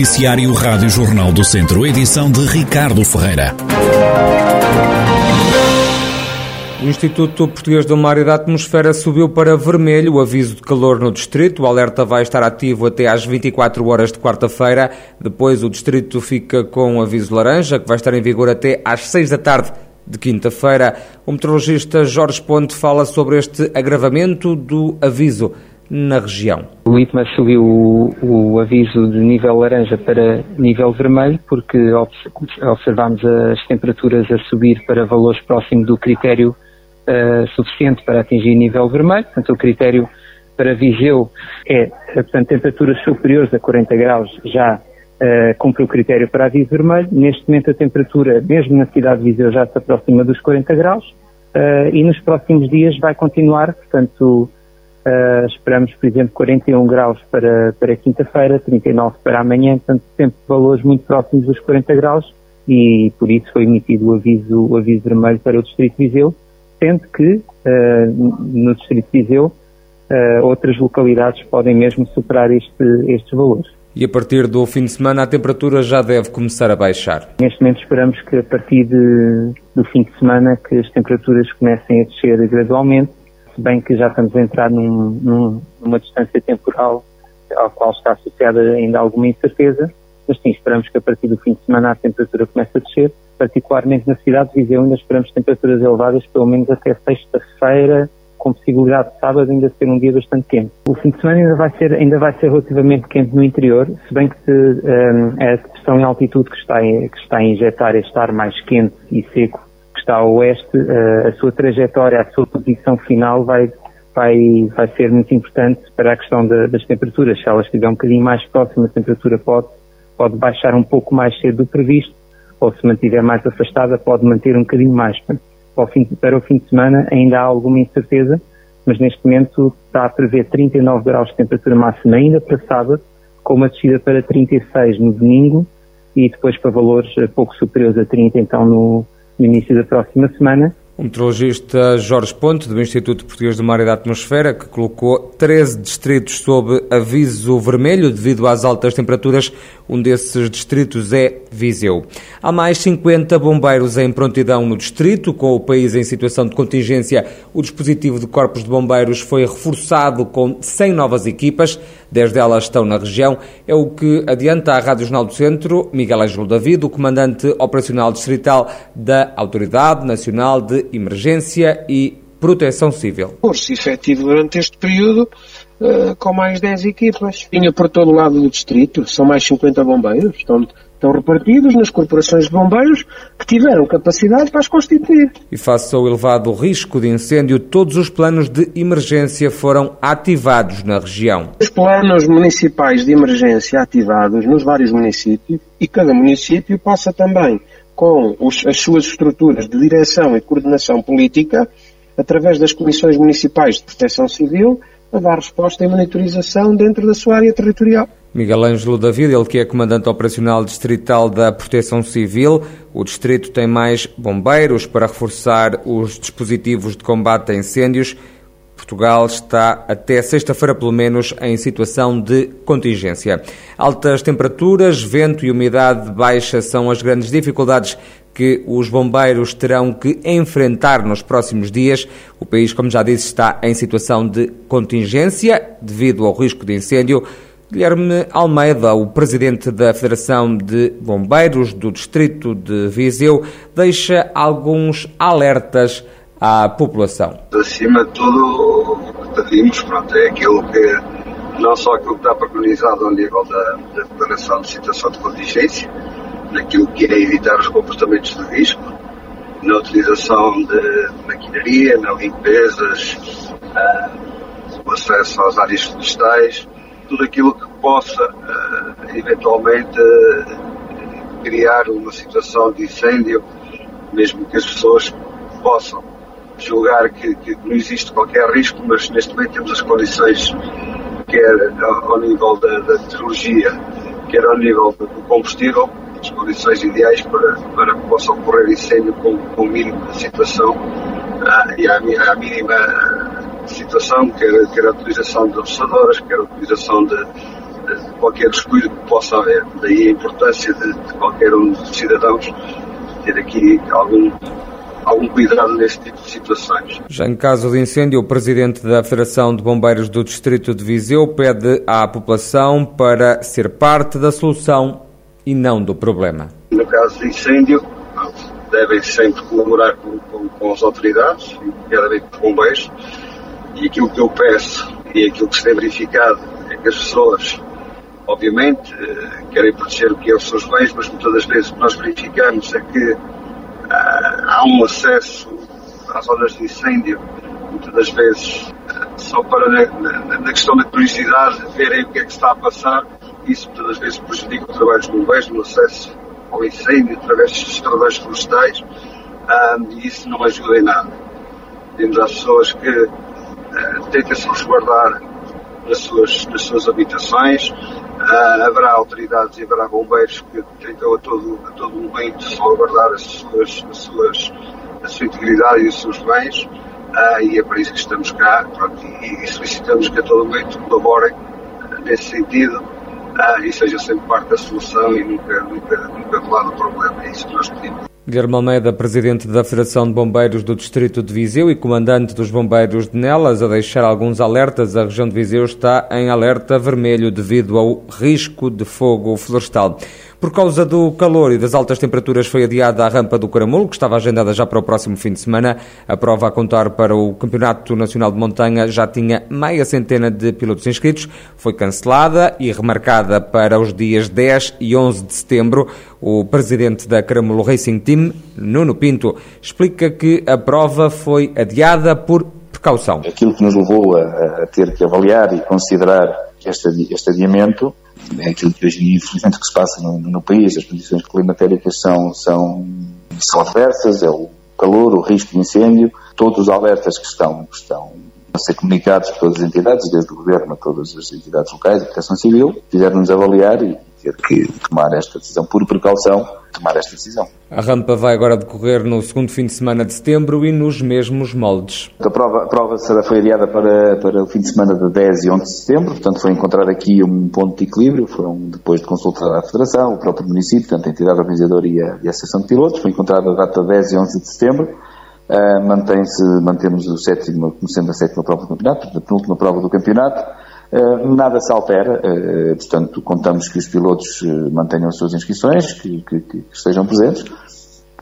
Noticiário Rádio Jornal do Centro, edição de Ricardo Ferreira. O Instituto Português do Mar e da Atmosfera subiu para vermelho o aviso de calor no distrito. O alerta vai estar ativo até às 24 horas de quarta-feira. Depois o distrito fica com o aviso laranja, que vai estar em vigor até às 6 da tarde de quinta-feira. O meteorologista Jorge Ponte fala sobre este agravamento do aviso na região. O ITMA subiu o, o, aviso de nível laranja para nível vermelho porque observámos as temperaturas a subir para valores próximos do critério uh, suficiente para atingir nível vermelho. Portanto, o critério para Viseu é, portanto, temperaturas superiores a 40 graus já uh, cumpre o critério para aviso vermelho. Neste momento a temperatura, mesmo na cidade de Viseu, já se aproxima dos 40 graus uh, e nos próximos dias vai continuar, portanto Uh, esperamos, por exemplo, 41 graus para, para quinta-feira, 39 para amanhã, portanto, sempre valores muito próximos dos 40 graus e por isso foi emitido o aviso, o aviso vermelho para o Distrito de Viseu, sendo que uh, no Distrito de Viseu uh, outras localidades podem mesmo superar este, estes valores. E a partir do fim de semana a temperatura já deve começar a baixar? Neste momento esperamos que a partir de, do fim de semana que as temperaturas comecem a descer gradualmente se bem que já estamos a entrar num, num, numa distância temporal ao qual está associada ainda alguma incerteza, mas sim, esperamos que a partir do fim de semana a temperatura comece a descer, particularmente na cidade de Viseu ainda esperamos temperaturas elevadas pelo menos até sexta-feira, com possibilidade de sábado ainda ser um dia bastante quente. O fim de semana ainda vai ser, ainda vai ser relativamente quente no interior, se bem que se, um, a depressão em altitude que está, que está a injetar este ar mais quente e seco está a oeste, uh, a sua trajetória, a sua posição final vai, vai, vai ser muito importante para a questão das temperaturas. Se ela estiver um bocadinho mais próxima, a temperatura pode, pode baixar um pouco mais cedo do previsto, ou se mantiver mais afastada, pode manter um bocadinho mais. Para o fim, para o fim de semana ainda há alguma incerteza, mas neste momento está a prever 39 graus de temperatura máxima ainda para sábado, com uma descida para 36 no domingo e depois para valores pouco superiores a 30 então no, no início da próxima semana. O meteorologista Jorge Ponte, do Instituto Português do Mar e da Atmosfera, que colocou 13 distritos sob aviso vermelho devido às altas temperaturas. Um desses distritos é Viseu. Há mais 50 bombeiros em prontidão no distrito. Com o país em situação de contingência, o dispositivo de corpos de bombeiros foi reforçado com 100 novas equipas. 10 delas estão na região. É o que adianta a Rádio Jornal do Centro, Miguel Ângelo David, o comandante operacional distrital da Autoridade Nacional de Emergência e Proteção Civil. Curso efetivo durante este período uh, com mais 10 equipas. Tinha por todo o lado do distrito, são mais 50 bombeiros, estão estão repartidos nas corporações de bombeiros que tiveram capacidade para as constituir. E face ao elevado risco de incêndio, todos os planos de emergência foram ativados na região. Os planos municipais de emergência ativados nos vários municípios e cada município passa também com os, as suas estruturas de direção e coordenação política, através das comissões municipais de proteção civil, a dar resposta e monitorização dentro da sua área territorial. Miguel Ângelo David, ele que é comandante operacional distrital da Proteção Civil. O distrito tem mais bombeiros para reforçar os dispositivos de combate a incêndios. Portugal está até sexta-feira, pelo menos, em situação de contingência. Altas temperaturas, vento e umidade baixa são as grandes dificuldades que os bombeiros terão que enfrentar nos próximos dias. O país, como já disse, está em situação de contingência devido ao risco de incêndio. Guilherme Almeida, o presidente da Federação de Bombeiros do Distrito de Viseu, deixa alguns alertas à população. Acima de tudo, pedimos pronto, é aquilo que, não só aquilo que está preconizado ao nível da, da Declaração de Situação de Contingência, naquilo que é evitar os comportamentos de risco, na utilização de maquinaria, na limpezas, uh, acesso às áreas florestais, tudo aquilo que possa uh, eventualmente uh, criar uma situação de incêndio, mesmo que as pessoas possam julgar que, que, não existe qualquer risco, mas neste momento temos as condições, quer ao, ao nível da, da meteorologia, quer ao nível do combustível, as condições ideais para, para que possa ocorrer incêndio com, com o mínimo de situação ah, e à, mínima situação, quer, quer a utilização de roçadoras, quer a utilização de, de qualquer descuido que possa haver. Daí a importância de, de qualquer um dos cidadãos ter aqui algum algum cuidado neste tipo de situações. Já em caso de incêndio, o presidente da Federação de Bombeiros do Distrito de Viseu pede à população para ser parte da solução e não do problema. No caso de incêndio, devem sempre colaborar com, com, com as autoridades, nomeadamente com os bombeiros, e aquilo que eu peço e aquilo que se tem verificado é que as pessoas, obviamente, eh, querem proteger o que é os seus bens, mas muitas das vezes o que nós verificamos é que ah, há um acesso às zonas de incêndio, muitas das vezes só para, na, na, questão da curiosidade, verem o que é que está a passar. Isso muitas das vezes prejudica o trabalho dos bombeiros no acesso ao incêndio através dos estradões florestais um, e isso não ajuda em nada. Temos as pessoas que uh, tentam se resguardar nas suas, nas suas habitações, Uh, haverá autoridades e haverá bombeiros que tentam a todo, a todo momento salvaguardar as suas, as suas, a sua integridade e os seus bens uh, e é para isso que estamos cá pronto, e, e, solicitamos que a todo momento colaborem uh, nesse sentido e seja sempre parte da solução e nunca, nunca, nunca do lado do problema. É isso que nós pedimos. Guilherme Almeida, presidente da Federação de Bombeiros do Distrito de Viseu e comandante dos bombeiros de Nelas, a deixar alguns alertas. A região de Viseu está em alerta vermelho devido ao risco de fogo florestal. Por causa do calor e das altas temperaturas, foi adiada a rampa do Caramulo, que estava agendada já para o próximo fim de semana. A prova a contar para o Campeonato Nacional de Montanha já tinha meia centena de pilotos inscritos. Foi cancelada e remarcada para os dias 10 e 11 de setembro. O presidente da Caramulo Racing Team, Nuno Pinto, explica que a prova foi adiada por precaução. Aquilo que nos levou a, a ter que avaliar e considerar este, este adiamento é aquilo que hoje, infelizmente, que se passa no, no país. As condições climatéricas são, são, são adversas, é o calor, o risco de incêndio, todos os alertas que estão, que estão a ser comunicados por todas as entidades, desde o Governo a todas as entidades locais, a Proteção Civil, fizeram-nos avaliar e ter que tomar esta decisão por precaução, tomar esta decisão. A rampa vai agora decorrer no segundo fim de semana de setembro e nos mesmos moldes. A prova, a prova será, foi adiada para, para o fim de semana de 10 e 11 de setembro, portanto foi encontrar aqui um ponto de equilíbrio, foram depois de consultar a Federação, o próprio município, portanto a entidade organizadora e a, e a Associação de Pilotos, foi encontrada a data 10 e 11 de setembro, uh, mantém-se, mantemos o sétimo, começando a sétima prova do campeonato, a penúltima prova do campeonato, nada se altera, eh, portanto, contamos que os pilotos eh, mantenham as suas inscrições, que, que, que estejam presentes,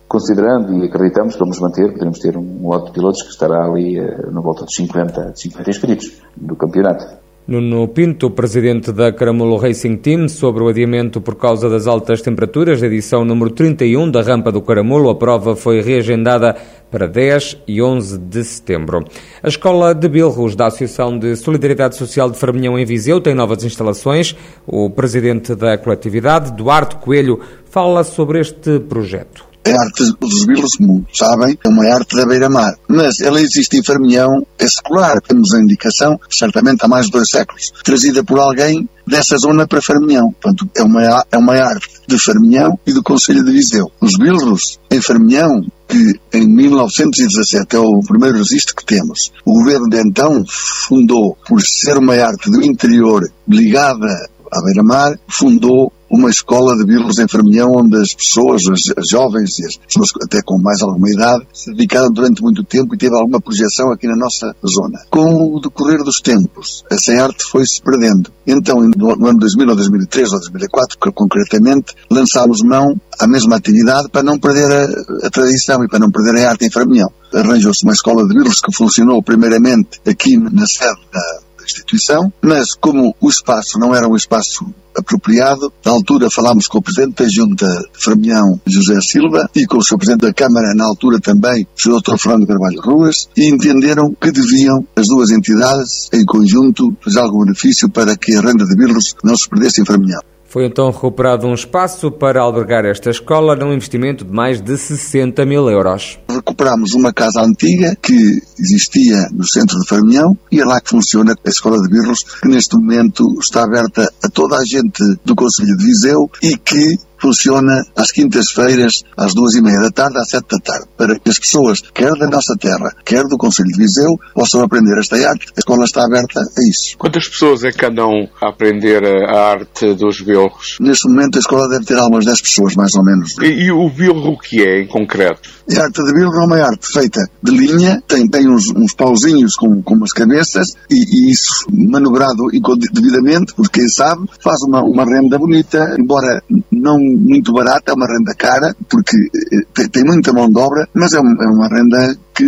considerando e acreditamos que vamos manter, poderemos ter um lote de pilotos que estará ali no volta de 50, 50 inscritos do campeonato. Nuno Pinto, presidente da Caramulo Racing Team, sobre o adiamento por causa das altas temperaturas da edição número 31 da Rampa do Caramulo. A prova foi reagendada para 10 e 11 de setembro. A Escola de Bilros, da Associação de Solidariedade Social de Farminhão em Viseu, tem novas instalações. O presidente da coletividade, Duarte Coelho, fala sobre este projeto. A arte dos como sabem, é uma arte da beira-mar. Mas ela existe em Farmião, é secular. Temos a indicação, certamente há mais de dois séculos, trazida por alguém dessa zona para Farmião. Portanto, é uma, é uma arte de Farmião e do Conselho de Viseu. Os Bilros, em Farmião, que em 1917 é o primeiro registro que temos. O governo de então fundou, por ser uma arte do interior ligada à beira-mar, fundou uma escola de Bilros em Ferminhão, onde as pessoas, as, jovens e as pessoas até com mais alguma idade, se dedicaram durante muito tempo e teve alguma projeção aqui na nossa zona. Com o decorrer dos tempos, essa arte foi-se perdendo. Então, no ano 2000 ou 2003 ou 2004, concretamente, lançámos mão à mesma atividade para não perder a, a tradição e para não perder a arte em Ferminhão. Arranjou-se uma escola de Bilros que funcionou primeiramente aqui na sede da instituição, mas como o espaço não era um espaço apropriado, na altura falámos com o Presidente da Junta Fermião, José Silva, e com o Sr. Presidente da Câmara, na altura também, o. Dr. Fernando Carvalho Ruas, e entenderam que deviam as duas entidades, em conjunto, fazer algum benefício para que a renda de Bilros não se perdesse em Fermião. Foi então recuperado um espaço para albergar esta escola num investimento de mais de 60 mil euros. Recuperamos uma casa antiga que existia no centro de Farmião e é lá que funciona a Escola de Birros, que neste momento está aberta a toda a gente do Conselho de Viseu e que funciona às quintas-feiras, às duas e meia da tarde, às sete da tarde, para que as pessoas, quer da nossa terra, quer do Conselho de Viseu, possam aprender esta arte. A escola está aberta a isso. Quantas pessoas é que andam a aprender a arte dos bilros? Neste momento a escola deve ter algumas 10 pessoas, mais ou menos. E, e o bilro o que é, em concreto? A arte de bilro é uma arte feita de linha, tem, tem uns, uns pauzinhos com, com umas cabeças e, e isso manobrado devidamente, porque quem sabe, faz uma, uma renda bonita, embora não muito barata, é uma renda cara, porque eh, tem, muita mão de obra, mas é, uma, é uma renda que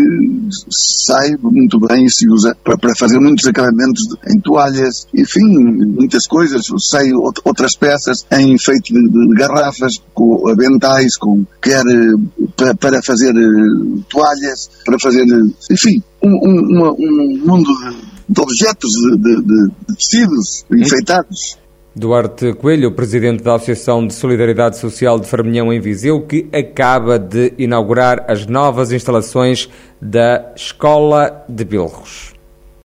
sai muito bem e se usa para, fazer muitos acabamentos em toalhas, enfim, muitas coisas, sai outras peças em feito de, garrafas, com aventais, com, quer eh, para, para fazer eh, toalhas, para fazer, enfim, um, um, um mundo de, de objetos, de, de, de tecidos enfeitados. Duarte Coelho, presidente da Associação de Solidariedade Social de Farminhão em Viseu, que acaba de inaugurar as novas instalações da Escola de Bilros.